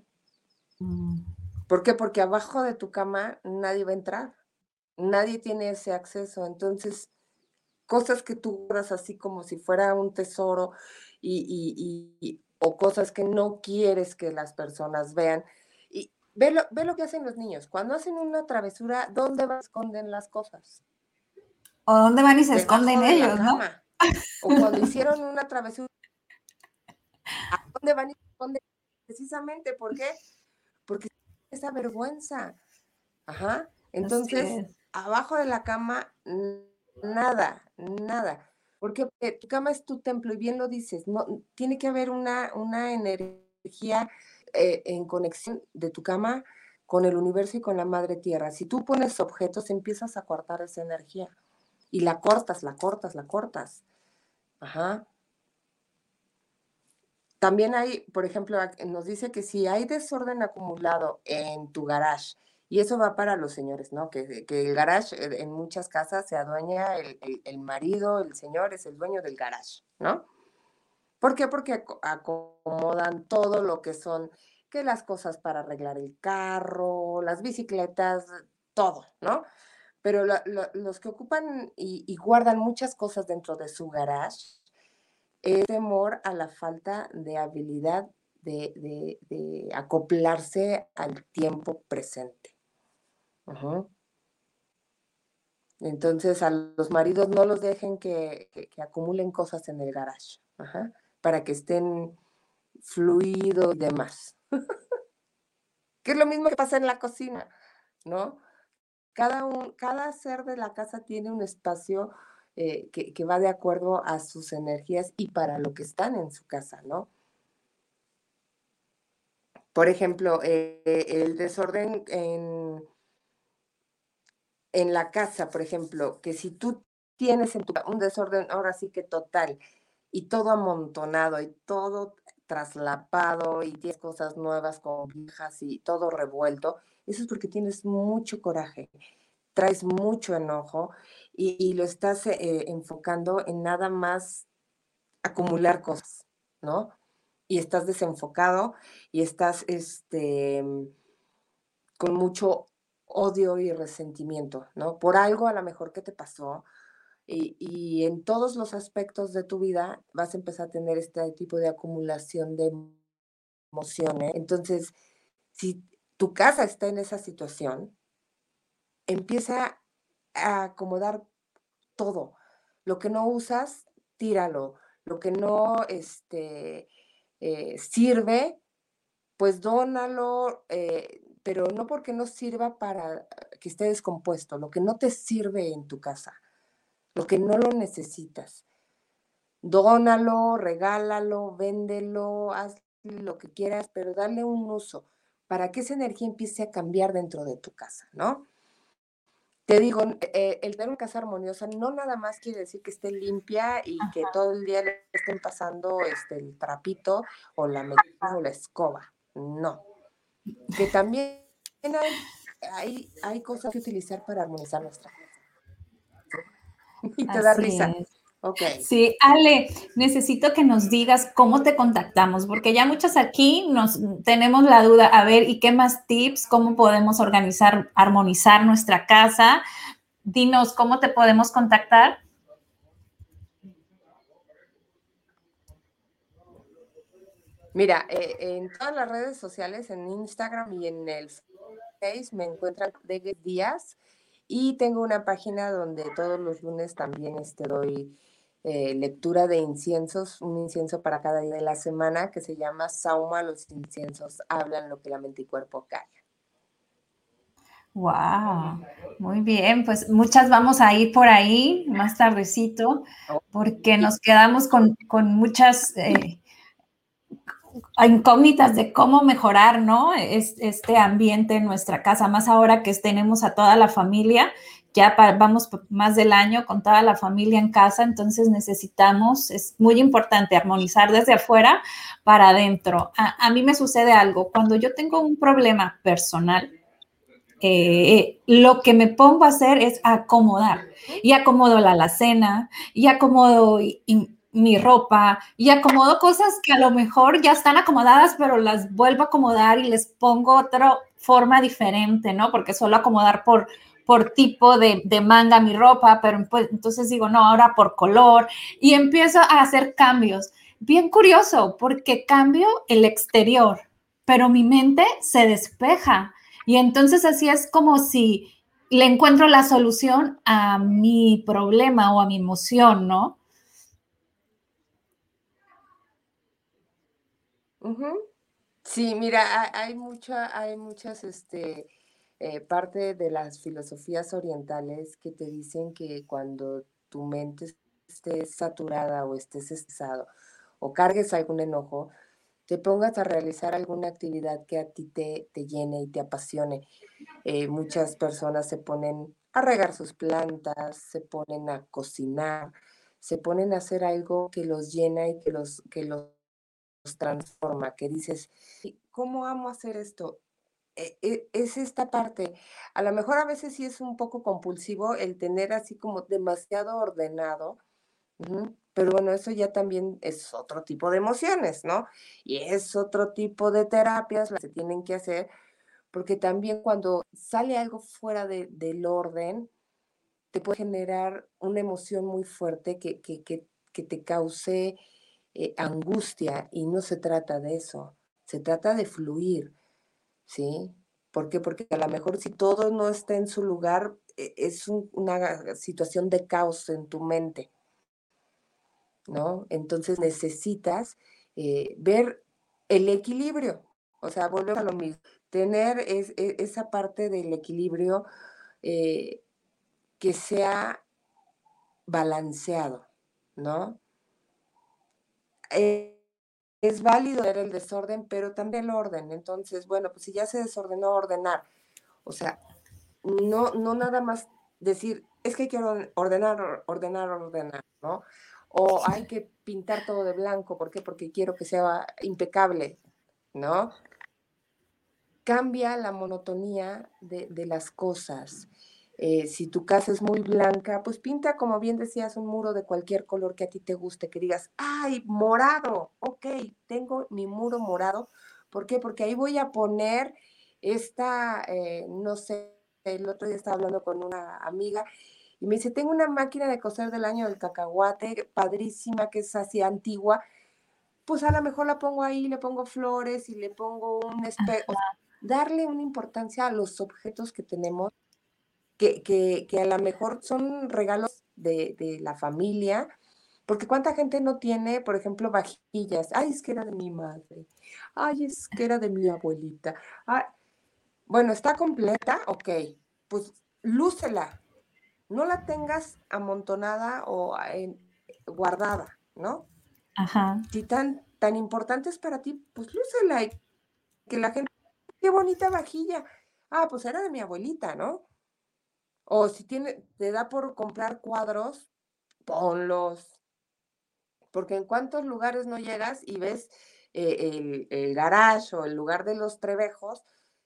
Speaker 3: ¿Por qué? Porque abajo de tu cama nadie va a entrar, nadie tiene ese acceso. Entonces, cosas que tú guardas así como si fuera un tesoro y o cosas que no quieres que las personas vean. Y ve lo, ve lo que hacen los niños. Cuando hacen una travesura, ¿dónde van esconden las cosas?
Speaker 2: ¿O dónde van y se esconden ellos, no?
Speaker 3: O cuando hicieron una travesura, ¿a dónde van y se esconden? Precisamente, ¿por qué? Porque esa vergüenza. Ajá. Entonces, abajo de la cama, nada, nada. Porque tu cama es tu templo y bien lo dices, no, tiene que haber una, una energía eh, en conexión de tu cama con el universo y con la madre tierra. Si tú pones objetos, empiezas a cortar esa energía. Y la cortas, la cortas, la cortas. Ajá. También hay, por ejemplo, nos dice que si hay desorden acumulado en tu garage, y eso va para los señores, ¿no? Que, el garage eh, en muchas casas se adueña el, el, marido, el señor es el dueño del garage, ¿no? ¿Por qué? Porque acomodan todo lo que son, que las cosas para arreglar el carro, las bicicletas, todo, ¿no? Pero los que ocupan y, guardan muchas cosas dentro de su garage, es temor a la falta de habilidad de, acoplarse al tiempo presente. Entonces a los maridos no los dejen que, acumulen cosas en el garage. Para que estén fluidos y demás. *laughs* que es lo mismo que pasa en la cocina, ¿no? Cada, un, cada ser de la casa tiene un espacio eh, que, va de acuerdo a sus energías y para lo que están en su casa, ¿no? Por ejemplo, eh, el desorden en, en la casa, por ejemplo, que si tú tienes en tu, un desorden ahora sí que total y todo amontonado y todo traslapado y tienes cosas nuevas con viejas y todo revuelto, eso es porque tienes mucho coraje, traes mucho enojo y, lo estás eh, enfocando en nada más acumular cosas, ¿no? Y estás desenfocado y estás este, con mucho odio y resentimiento, ¿no? Por algo a lo mejor que te pasó, y, en todos los aspectos de tu vida vas a empezar a tener este tipo de acumulación de emociones. Entonces, si tu casa está en esa situación, empieza a acomodar todo. Lo que no usas, tíralo. Lo que no este, eh, sirve, pues dónalo, eh, pero no porque no sirva para que esté descompuesto, lo que no te sirve en tu casa lo que no lo necesitas. Dónalo, regálalo, véndelo, haz lo que quieras, pero dale un uso para que esa energía empiece a cambiar dentro de tu casa, ¿no? Te digo, eh, el tener una casa armoniosa no nada más quiere decir que esté limpia y que todo el día le estén pasando este, el trapito o la medicina o la escoba. No. Que también hay, hay, hay cosas que utilizar para armonizar nuestra casa. *laughs* y te da risa. Okay.
Speaker 2: Sí, Ale, necesito que nos digas cómo te contactamos, porque ya muchas aquí nos tenemos la duda, a ver, ¿y qué más tips? ¿Cómo podemos organizar, armonizar nuestra casa? Dinos, ¿cómo te podemos contactar?
Speaker 3: Mira, eh, en todas las redes sociales, en Instagram y en el Facebook, me encuentran de Díaz y tengo una página donde todos los lunes también este, doy eh, lectura de inciensos, un incienso para cada día de la semana que se llama Sauma, los inciensos hablan lo que la mente y cuerpo calla.
Speaker 2: Wow, muy bien, pues muchas vamos a ir por ahí más tardecito porque nos quedamos con, muchas eh, incógnitas de cómo mejorar, ¿no? este ambiente en nuestra casa, más ahora que tenemos a toda la familia, ya vamos más del año con toda la familia en casa, entonces necesitamos, es muy importante armonizar desde afuera para adentro. A, mí me sucede algo, cuando yo tengo un problema personal, eh, lo que me pongo a hacer es acomodar y acomodo la alacena y acomodo mi ropa y acomodo cosas que a lo mejor ya están acomodadas, pero las vuelvo a acomodar y les pongo otra forma diferente, ¿no? Porque suelo acomodar por, por tipo de, de manga mi ropa, pero pues, entonces digo, no, ahora por color y empiezo a hacer cambios. Bien curioso, porque cambio el exterior, pero mi mente se despeja. Y entonces así es como si le encuentro la solución a mi problema o a mi emoción, ¿no?
Speaker 3: Sí, mira, hay mucha, hay muchas, este, eh, parte de las filosofías orientales que te dicen que cuando tu mente esté saturada o estés estresado o cargues algún enojo, te pongas a realizar alguna actividad que a ti te, te llene y te apasione. Eh, muchas personas se ponen a regar sus plantas, se ponen a cocinar, se ponen a hacer algo que los llena y que los, que los transforma, que dices, ¿cómo amo hacer esto? E, e, es esta parte. A lo mejor a veces sí es un poco compulsivo el tener así como demasiado ordenado, pero bueno, eso ya también es otro tipo de emociones, ¿no? Y es otro tipo de terapias las que se tienen que hacer, porque también cuando sale algo fuera del orden, te puede generar una emoción muy fuerte que, que, que, te cause eh, angustia y no se trata de eso, se trata de fluir, ¿sí? ¿Por qué? Porque a lo mejor si todo no está en su lugar, e, es una situación de caos en tu mente, ¿no? Entonces necesitas eh, ver el equilibrio, o sea, volvemos a lo mismo, tener e, esa parte del equilibrio eh, que sea balanceado, ¿no? Eh, es válido ver el desorden, pero también el orden. Entonces, bueno, pues si ya se desordenó, ordenar. O sea, no, no nada más decir, es que quiero ordenar, ordenar, ordenar, ¿no? O hay que pintar todo de blanco, ¿por qué? Porque quiero que sea impecable, ¿no? Cambia la monotonía de, de las cosas. Eh, si tu casa es muy blanca, pues pinta, como bien decías, un muro de cualquier color que a ti te guste, que digas, ay, morado, ok, tengo mi muro morado. ¿Por qué? Porque ahí voy a poner esta, eh, no sé, el otro día estaba hablando con una amiga y me dice, tengo una máquina de coser del año del cacahuate, padrísima, que es así antigua, pues a lo mejor la pongo ahí, le pongo flores y le pongo un espejo. Darle una importancia a los objetos que tenemos que, a lo mejor son regalos de, la familia, porque cuánta gente no tiene, por ejemplo, vajillas. Ay, es que era de mi madre. Ay, es que era de mi abuelita. bueno, está completa, ok. Pues lúcela. No la tengas amontonada o guardada, ¿no? Ajá. Si tan, tan importante es para ti, pues lúcela. Y que la gente, qué bonita vajilla. Ah, pues era de mi abuelita, ¿no? O si tiene, te da por comprar cuadros, ponlos. Porque en cuántos lugares no llegas y ves eh, el, garage o el lugar de los trebejos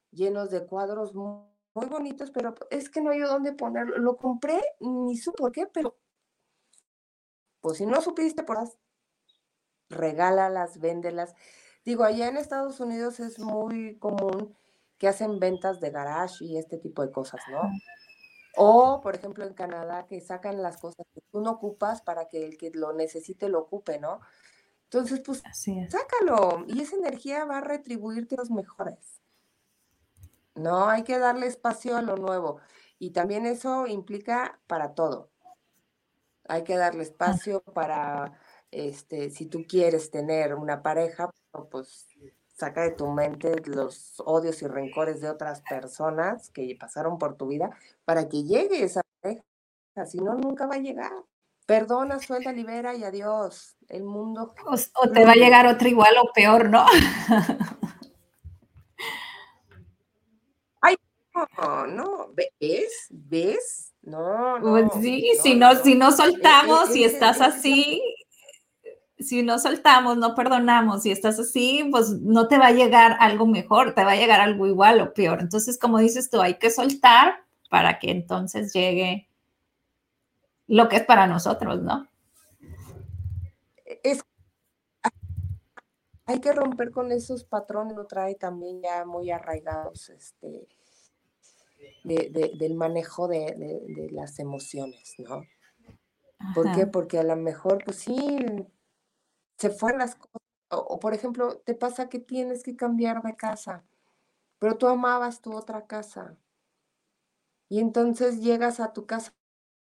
Speaker 3: llenos de cuadros muy, bonitos, pero es que no hay dónde ponerlo. Lo compré, ni supo por qué, pero pues si no supiste, pues regálalas, véndelas. Digo, allá en Estados Unidos es muy común que hacen ventas de garage y este tipo de cosas, ¿no? O, por ejemplo, en Canadá, que sacan las cosas que tú no ocupas para que el que lo necesite lo ocupe, ¿no? Entonces, pues, sácalo. Y esa energía va a retribuirte los mejores. No, hay que darle espacio a lo nuevo. Y también eso implica para todo. Hay que darle espacio para, este, si tú quieres tener una pareja, pues saca de tu mente los odios y rencores de otras personas que pasaron por tu vida para que llegue esa pareja. Si no, nunca va a llegar. Perdona, suelta, libera y adiós. El mundo.
Speaker 2: O, te va a llegar otra igual o peor, ¿no? *laughs*
Speaker 3: Ay, no, no, ¿ves? ¿Ves? No, no.
Speaker 2: Pues sí, si no, si no soltamos, si estás así, si no soltamos, no perdonamos, si estás así, pues no te va a llegar algo mejor, te va a llegar algo igual o peor. Entonces, como dices tú, hay que soltar para que entonces llegue lo que es para nosotros, ¿no?
Speaker 3: Es, hay que romper con esos patrones, lo trae también ya muy arraigados, este, del manejo de, las emociones, ¿no? ¿Por qué? Porque a lo mejor, pues sí, se fueron las cosas. O, por ejemplo, te pasa que tienes que cambiar de casa, pero tú amabas tu otra casa. Y entonces llegas a tu casa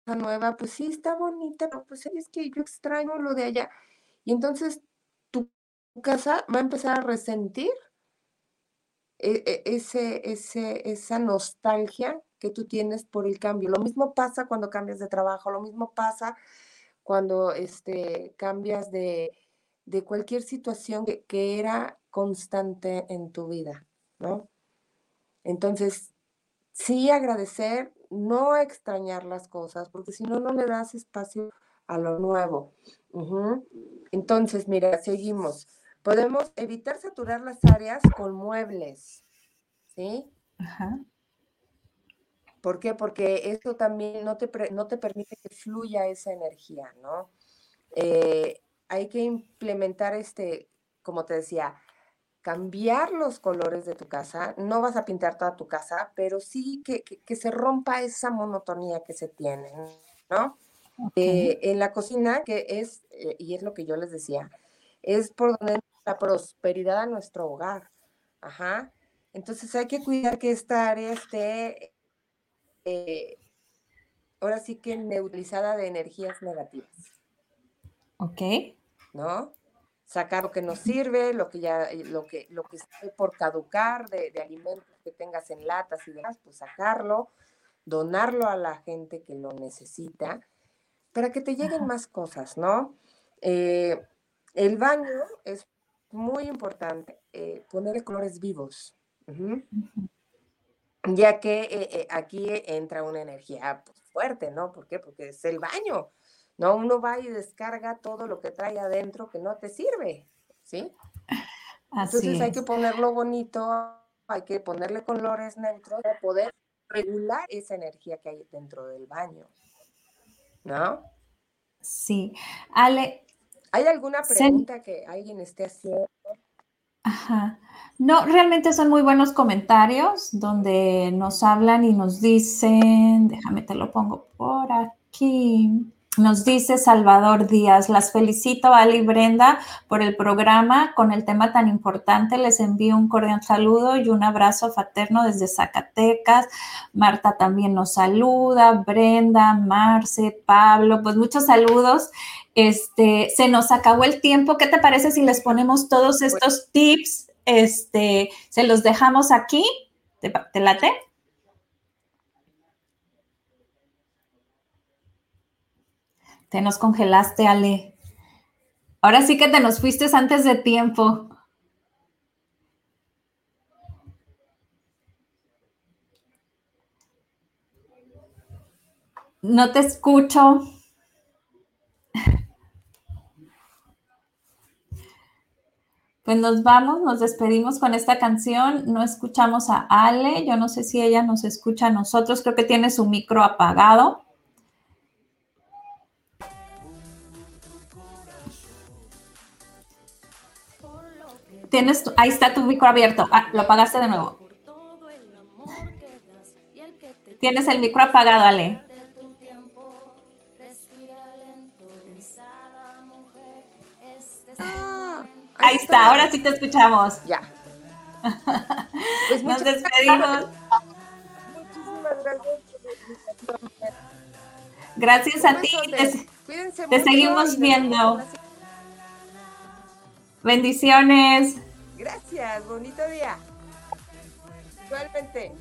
Speaker 3: nueva, pues sí, está bonita, pero pues es que yo extraño lo de allá. Y entonces tu casa va a empezar a resentir e, e, ese, ese, esa nostalgia que tú tienes por el cambio. Lo mismo pasa cuando cambias de trabajo, lo mismo pasa cuando este, cambias de, de cualquier situación que, era constante en tu vida, ¿no? Entonces, sí agradecer, no extrañar las cosas, porque si no, no le das espacio a lo nuevo. Entonces, mira, seguimos. Podemos evitar saturar las áreas con muebles, ¿sí? Ajá. ¿Por qué? Porque esto también no te, no te permite que fluya esa energía, ¿no? Eh, hay que implementar este, como te decía, cambiar los colores de tu casa. No vas a pintar toda tu casa, pero sí que, se rompa esa monotonía que se tiene, ¿no? Eh, en la cocina, que es, eh, y es lo que yo les decía, es por donde la prosperidad a nuestro hogar. Ajá. Entonces hay que cuidar que esta área esté, eh, ahora sí que neutralizada de energías negativas.
Speaker 2: Ok.
Speaker 3: ¿No? Sacar lo que nos sirve, lo que ya, lo que, lo que esté por caducar de, de alimentos que tengas en latas y demás, pues sacarlo, donarlo a la gente que lo necesita para que te lleguen más cosas, ¿no? Eh, el baño es muy importante eh, ponerle colores vivos, ya que eh, eh, aquí entra una energía pues, fuerte, ¿no? ¿Por qué? Porque es el baño, ¿no? Uno va y descarga todo lo que trae adentro que no te sirve, ¿sí? Entonces hay que ponerlo bonito, hay que ponerle colores neutros para poder regular esa energía que hay dentro del baño. ¿no?
Speaker 2: Sí. Ale.
Speaker 3: ¿Hay alguna pregunta que alguien esté haciendo?
Speaker 2: Ajá. No, realmente son muy buenos comentarios donde nos hablan y nos dicen, déjame te lo pongo por aquí. Nos dice Salvador Díaz, las felicito Ali y Brenda por el programa con el tema tan importante. Les envío un cordial saludo y un abrazo fraterno desde Zacatecas. Marta también nos saluda, Brenda, Marce, Pablo, pues muchos saludos. Este, se nos acabó el tiempo. ¿Qué te parece si les ponemos todos estos tips? Este, se los dejamos aquí. ¿Te, te late? Te nos congelaste, Ale. Ahora sí que te nos fuiste antes de tiempo. No te escucho. Pues nos vamos, nos despedimos con esta canción. No escuchamos a Ale. Yo no sé si ella nos escucha a nosotros. Creo que tiene su micro apagado. Tienes, ahí está tu micro abierto. Ah, lo apagaste de nuevo. Tienes el micro apagado, Ale. Ah, ahí está, ahora sí te escuchamos.
Speaker 3: Ya.
Speaker 2: Pues Nos despedimos. Muchísimas gracias. Gracias a ti. Te, te seguimos viendo. Bendiciones.
Speaker 3: Gracias, bonito día. Igualmente.